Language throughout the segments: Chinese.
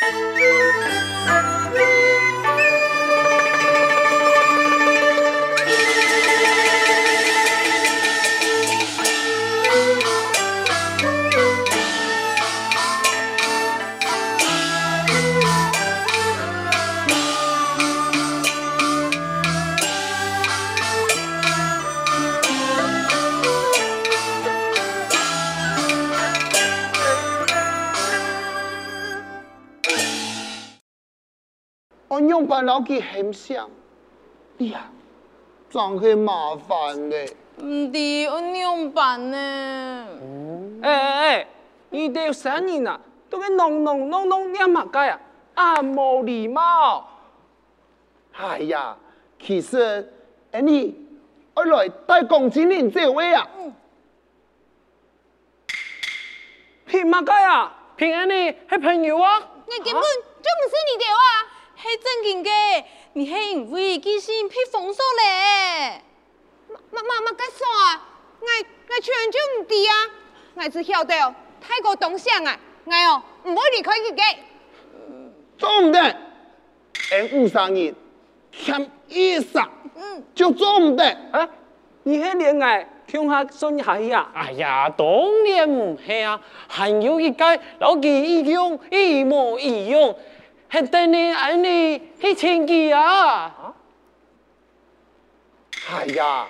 Bye. 用把老几很想，哎呀，真去麻烦嘅。唔知我点办呢？哎哎哎，你哋生人啊，都给弄弄弄弄念乜解啊？啊，冇礼貌！哎呀，其实，哎你，我来带龚经理这位啊。凭乜解啊？凭安尼系朋友啊？你根本就唔是你哋啊！系正经嘅，你系因为记性被封锁咧。乜乜乜乜说啊？我我全就唔知啊！我只晓得太过东乡啊，我哦唔会离开佢嘅。做唔得，俺五三年欠一十，嗯，就做唔得。啊，你系恋爱听下信下呀？哎呀，当然唔系啊，还有一个老几一样一模一样，系等你爱你去签字啊！哎呀，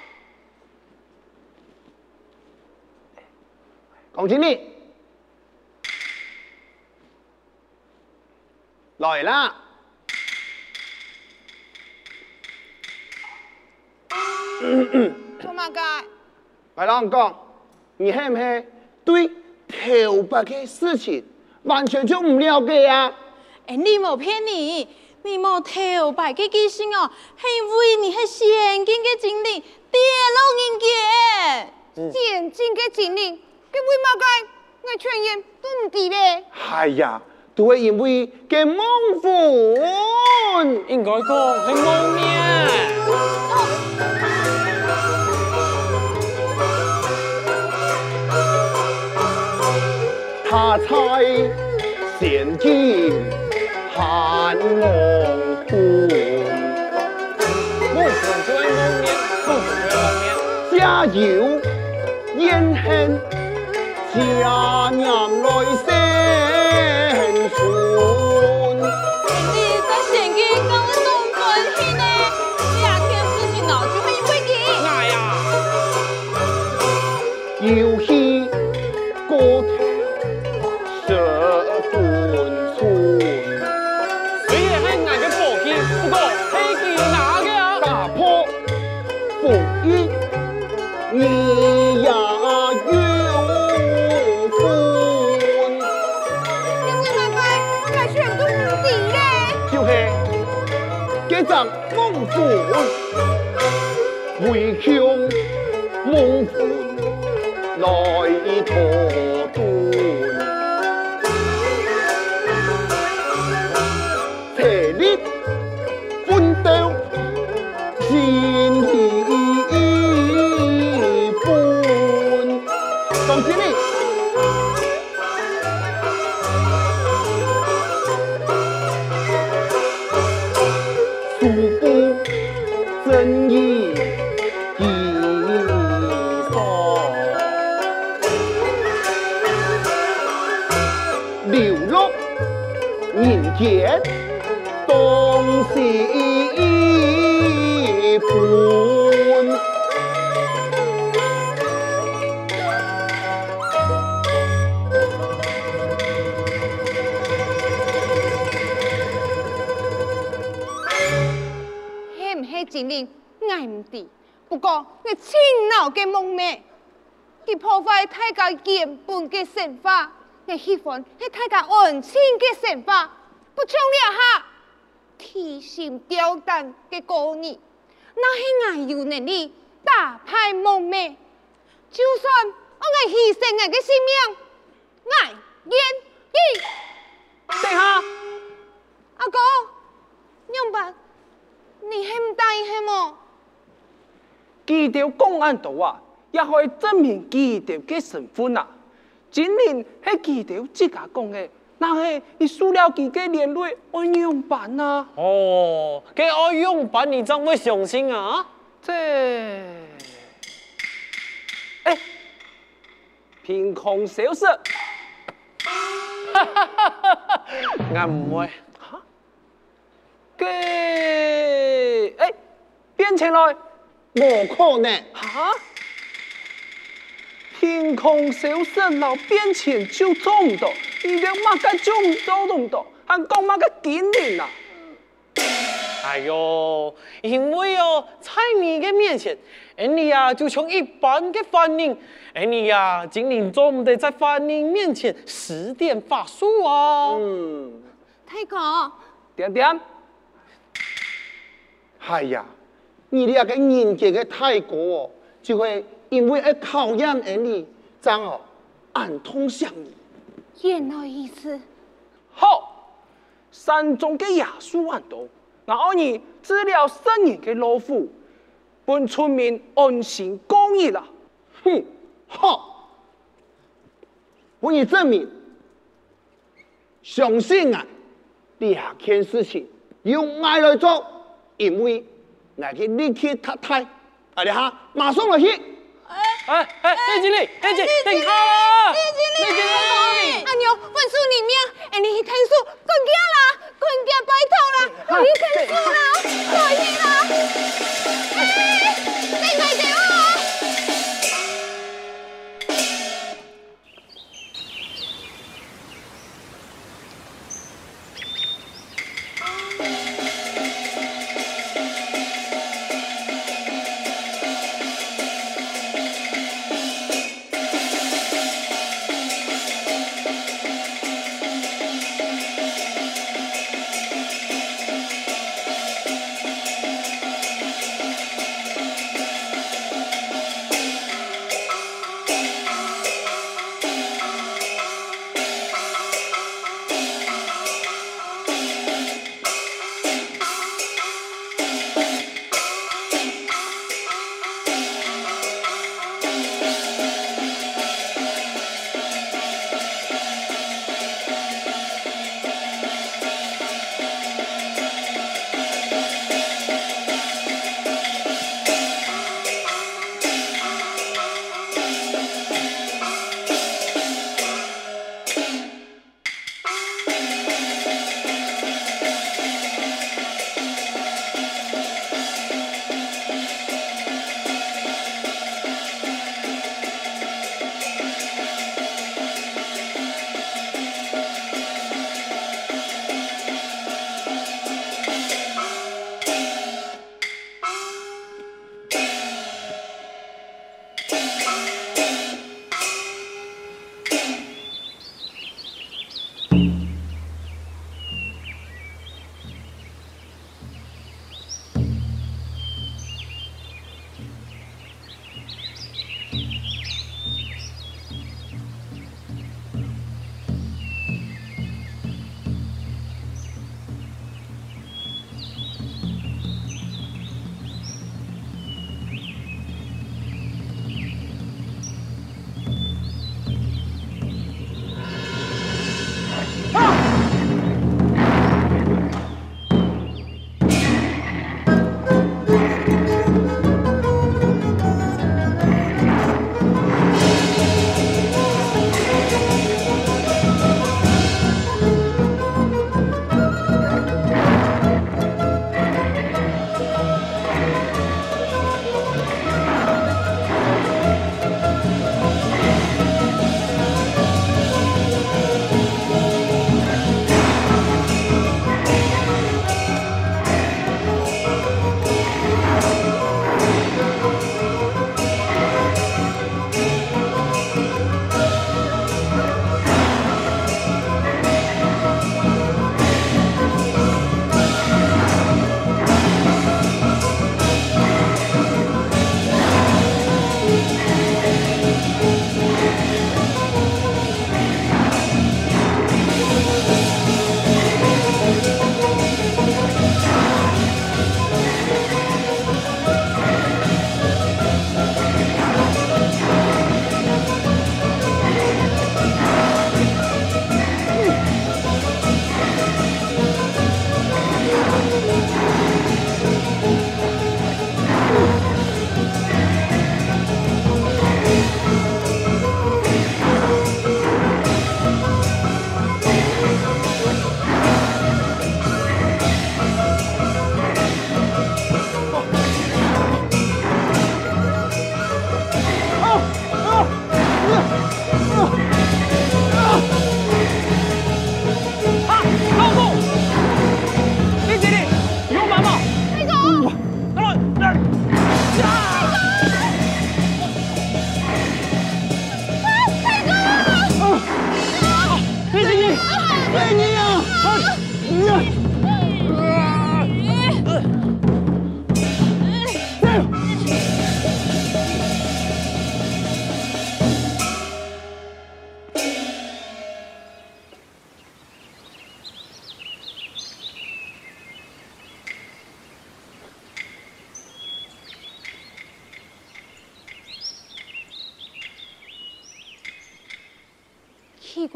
龚经理，来啦！做乜嘅？来啦，我讲，你系唔系对头发嘅事情完全就唔了解啊？哎，你莫骗你，你莫偷白嘅记性哦，是因为你是现金的经理跌落人嘅，现金的经理，佮为乜嘅？我全然都唔知咧。哎呀，都系因为佮孟父。应该讲系冇面。他猜现今你呀有分。你为乜嘅？我全都唔知咧。就是这张孟父为向人间东西半。系唔系经理？我唔知。不过我亲脑嘅梦寐，佢破坏大家原本嘅神话，我喜欢系大家安静嘅神话，不唱了哈提心吊胆嘅歌儿，那系我有能力打败梦寐。就算我爱牺牲我的性命，我愿意。等下，阿哥，样办？你还唔答应系么？记条公安图啊，也可以证明记条嘅身份啊。今年系记条自家讲嘅，那嘿你输了几个连累安用版啊？哦，给我用版你怎会相信啊？这，哎，凭空消失，哈哈哈哈哈！我唔会，哈？给，哎，变起来，无可能，哈？凭空消失，老变钱就中到，你连乜个中都中到，还讲马个经历啊？哎呦，因为哦，在你嘅面前，你呀就像一般嘅凡人，你呀今年总唔得在凡人面前施点法术啊。嗯，大哥，点点，系呀，你哋个人格嘅太过哦，就会因为要考验你，将哦暗通向你。原来意思，好，山中嘅野树很多。然后你治疗生人嘅老虎，本村民安心公益了。哼，好，我以证明，相信啊，两件事情用爱来做，因为我去立刻太太，啊你哈，马上来去。哎哎，李经理，李经理，等下啦，李经理，阿牛，分数里面，哎，你去看书，困觉啦，困觉拜托啦，你去看书啦，可以啦，哎，你快点！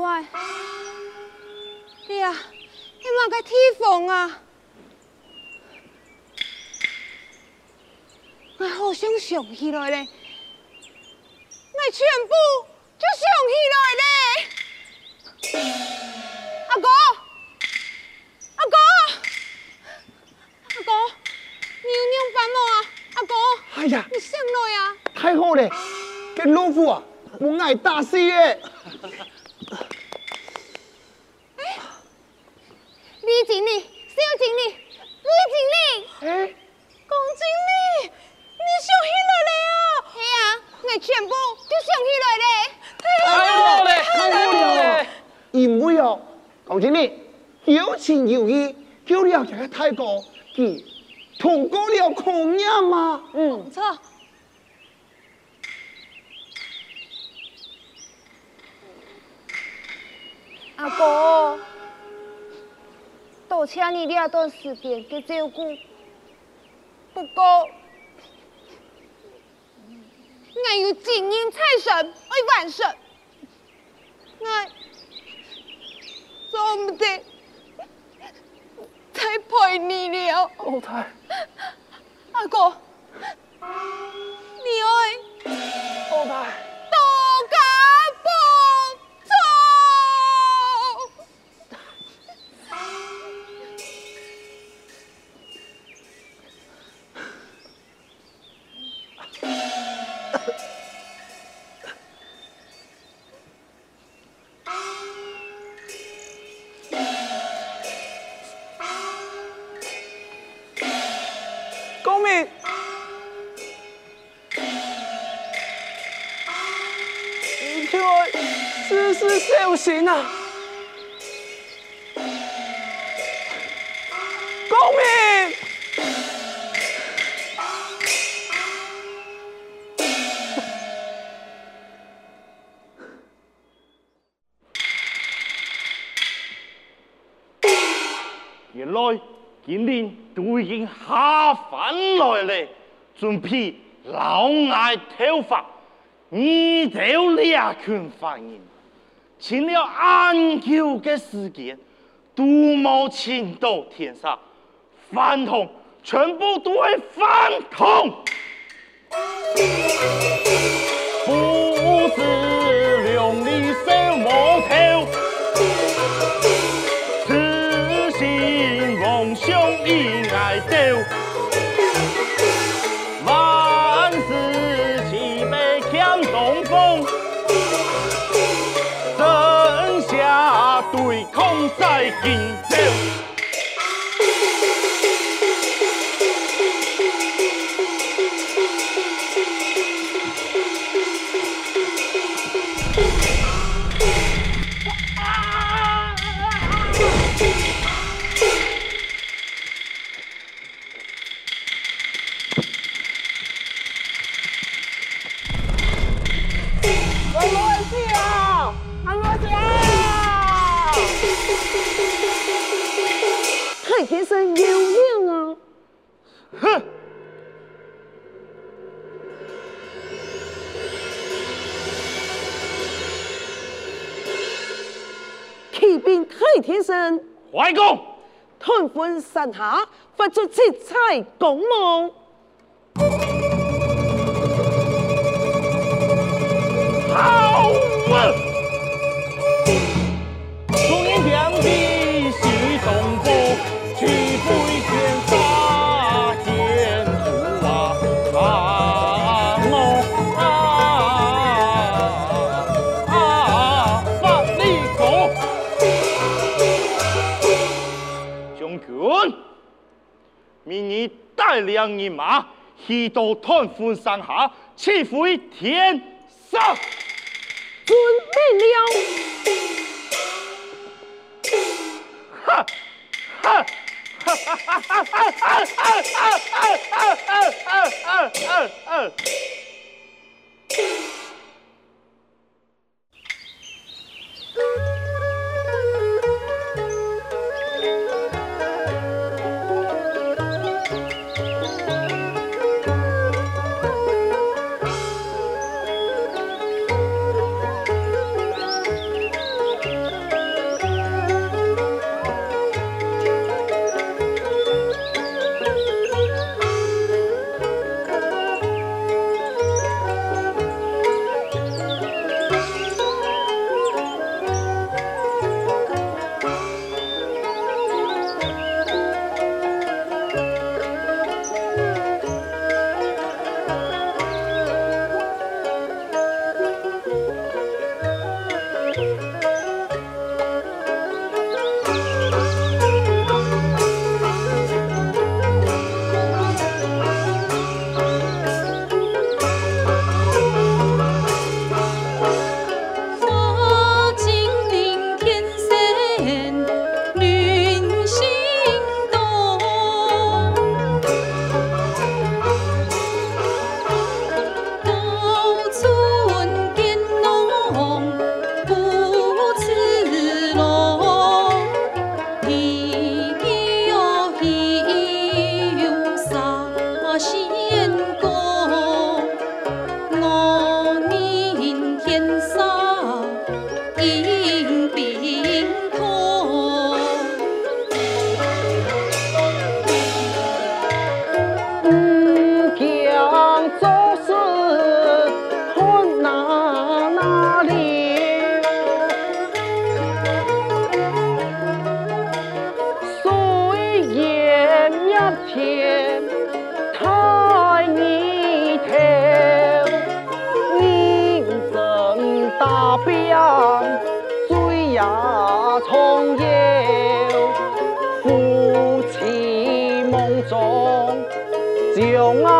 怪，你呀，你哪个地方啊？我好想想起来嘞，我全部就想起来嘞。阿哥，阿哥，阿哥，你有没有烦我啊？阿哥，哎呀，你上来呀！太好嘞，跟老夫啊，我爱大事耶！李经理、萧经理、李经理，哎，龚经理，你想起来了啊？系啊，我全部都想起来了。太好了，太好了！因为哦，龚经理有情有义，救了这个太哥，佢通过了考验嘛。嗯，不错。阿哥，多谢你了段时间的照顾。不过，我有金银财神为完成，我做唔得再陪你了。老太，阿哥，你爱老太，公明，原来今天都已经下凡来了，准备老爱头发，你就两群反应，请了安久的时间，都冇请到天上，饭桶，全部都为凡桶。父子两里生魔头，痴心妄想伊爱丢，万事东风，抗再见。朝。太天生有命啊！哼！骑兵太天生，怀公，屯军山下，发出七彩光芒。好啊！明日带领人马去到团风山下，起飞天上。准备了。哈！哈！哈！哈！哈！哈！哈！哈！哈！哈！哈！天真打表，水也重游，夫妻梦中将啊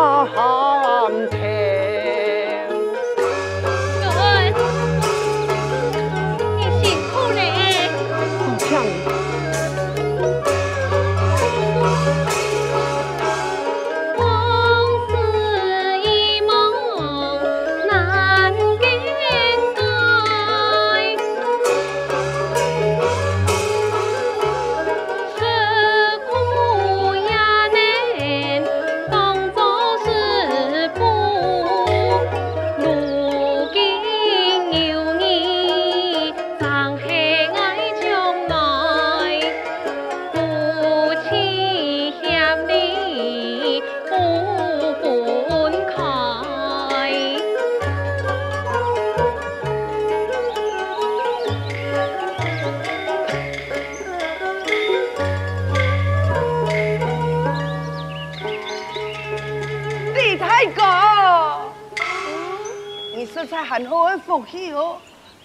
好的福气哦，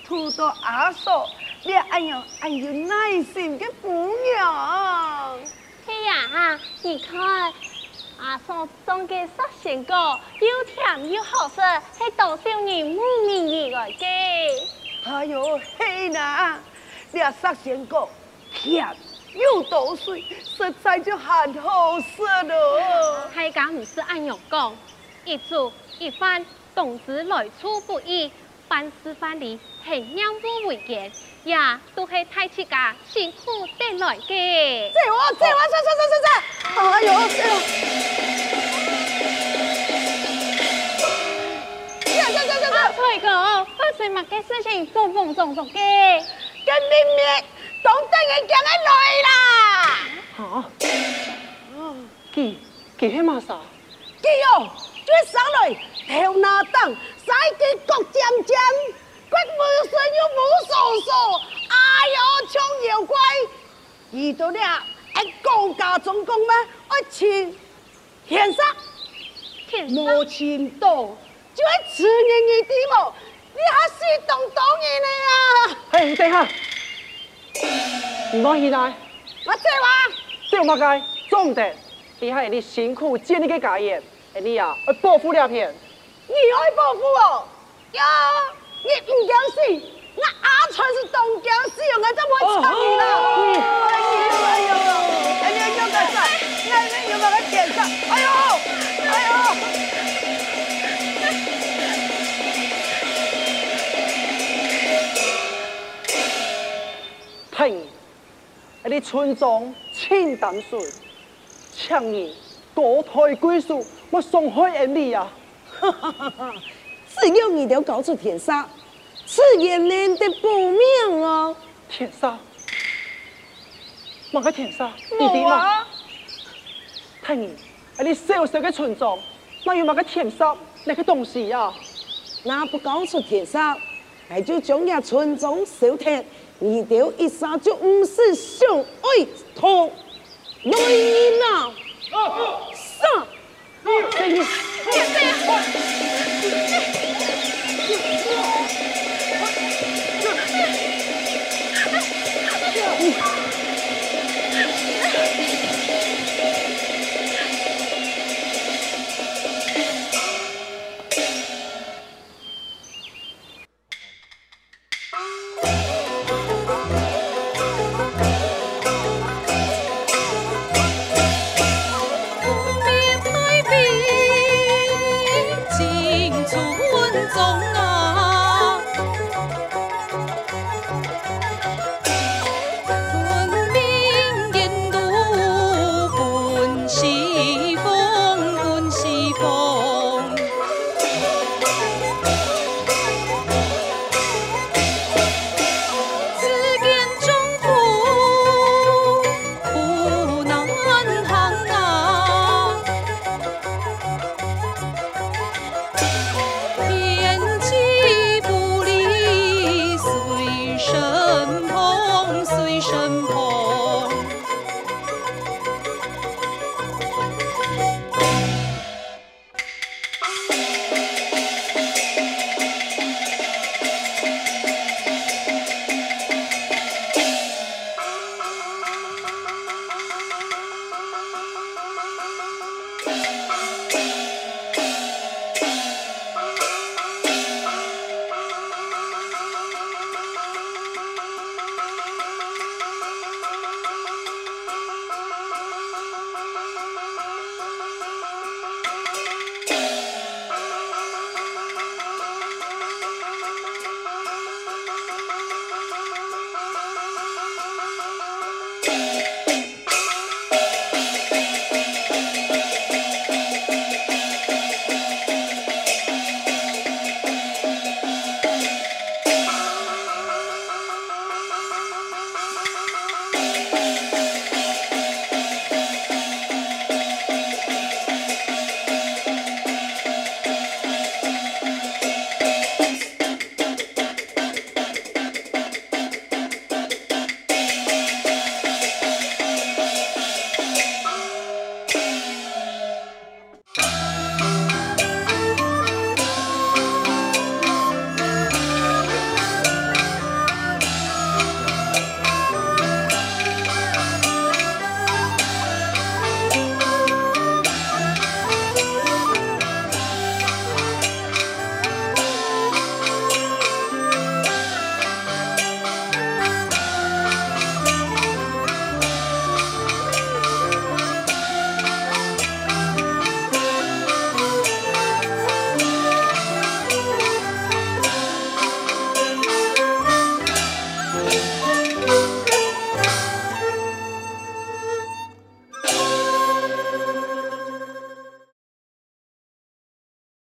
土到阿嫂，你哎呀哎有耐心的姑娘。嘿呀，你看，阿嫂种嘅杀仙果又甜又好食，系多少人慕名而来嘅。哎呦，嘿呐，你啊杀仙果甜又多水，实在就很好食咯。系讲唔是按样讲，一煮一饭，动之来处不易，办事办理系任务为严，也都系太戚家辛苦得来嘅。这我这我这这这这这，哎呦，这这这这这。翠哥，不水物嘅事情做梦做做嘅。跟明明当真嘅叫佢来啦！啊，记记起嘛啥？基友，追上来，头拿灯，使佢各渐渐，骨无神又无所数，哎呦，像妖怪！遇到了，一高家总共咩？一钱天杀，天无钱多，就系此人而啲么？你还是当当然的啊！嘿，等下，唔讲现在，我这话。这么解，总得，你系你辛苦建立个家业，而你啊，要报复了片。你爱报复我？呀，你唔讲事，我阿川是当讲事，我真会撑你啦！哎呦哎呦，哎呀，要个啥？那那有个点上，哎呦，哎呦！听，而你村庄清淡水，强人高抬贵树，我伤害人你啊！只要你都搞出天杀，此言难得不妙啊！天杀，莫个天杀？你冇点啊？啊！听人，而你小小嘅村庄，哪有莫个天杀那个东西啊？那不告诉天杀，那就将呀村庄烧铁，你丢一杀就唔是相爱同女人啊！杀！Oh!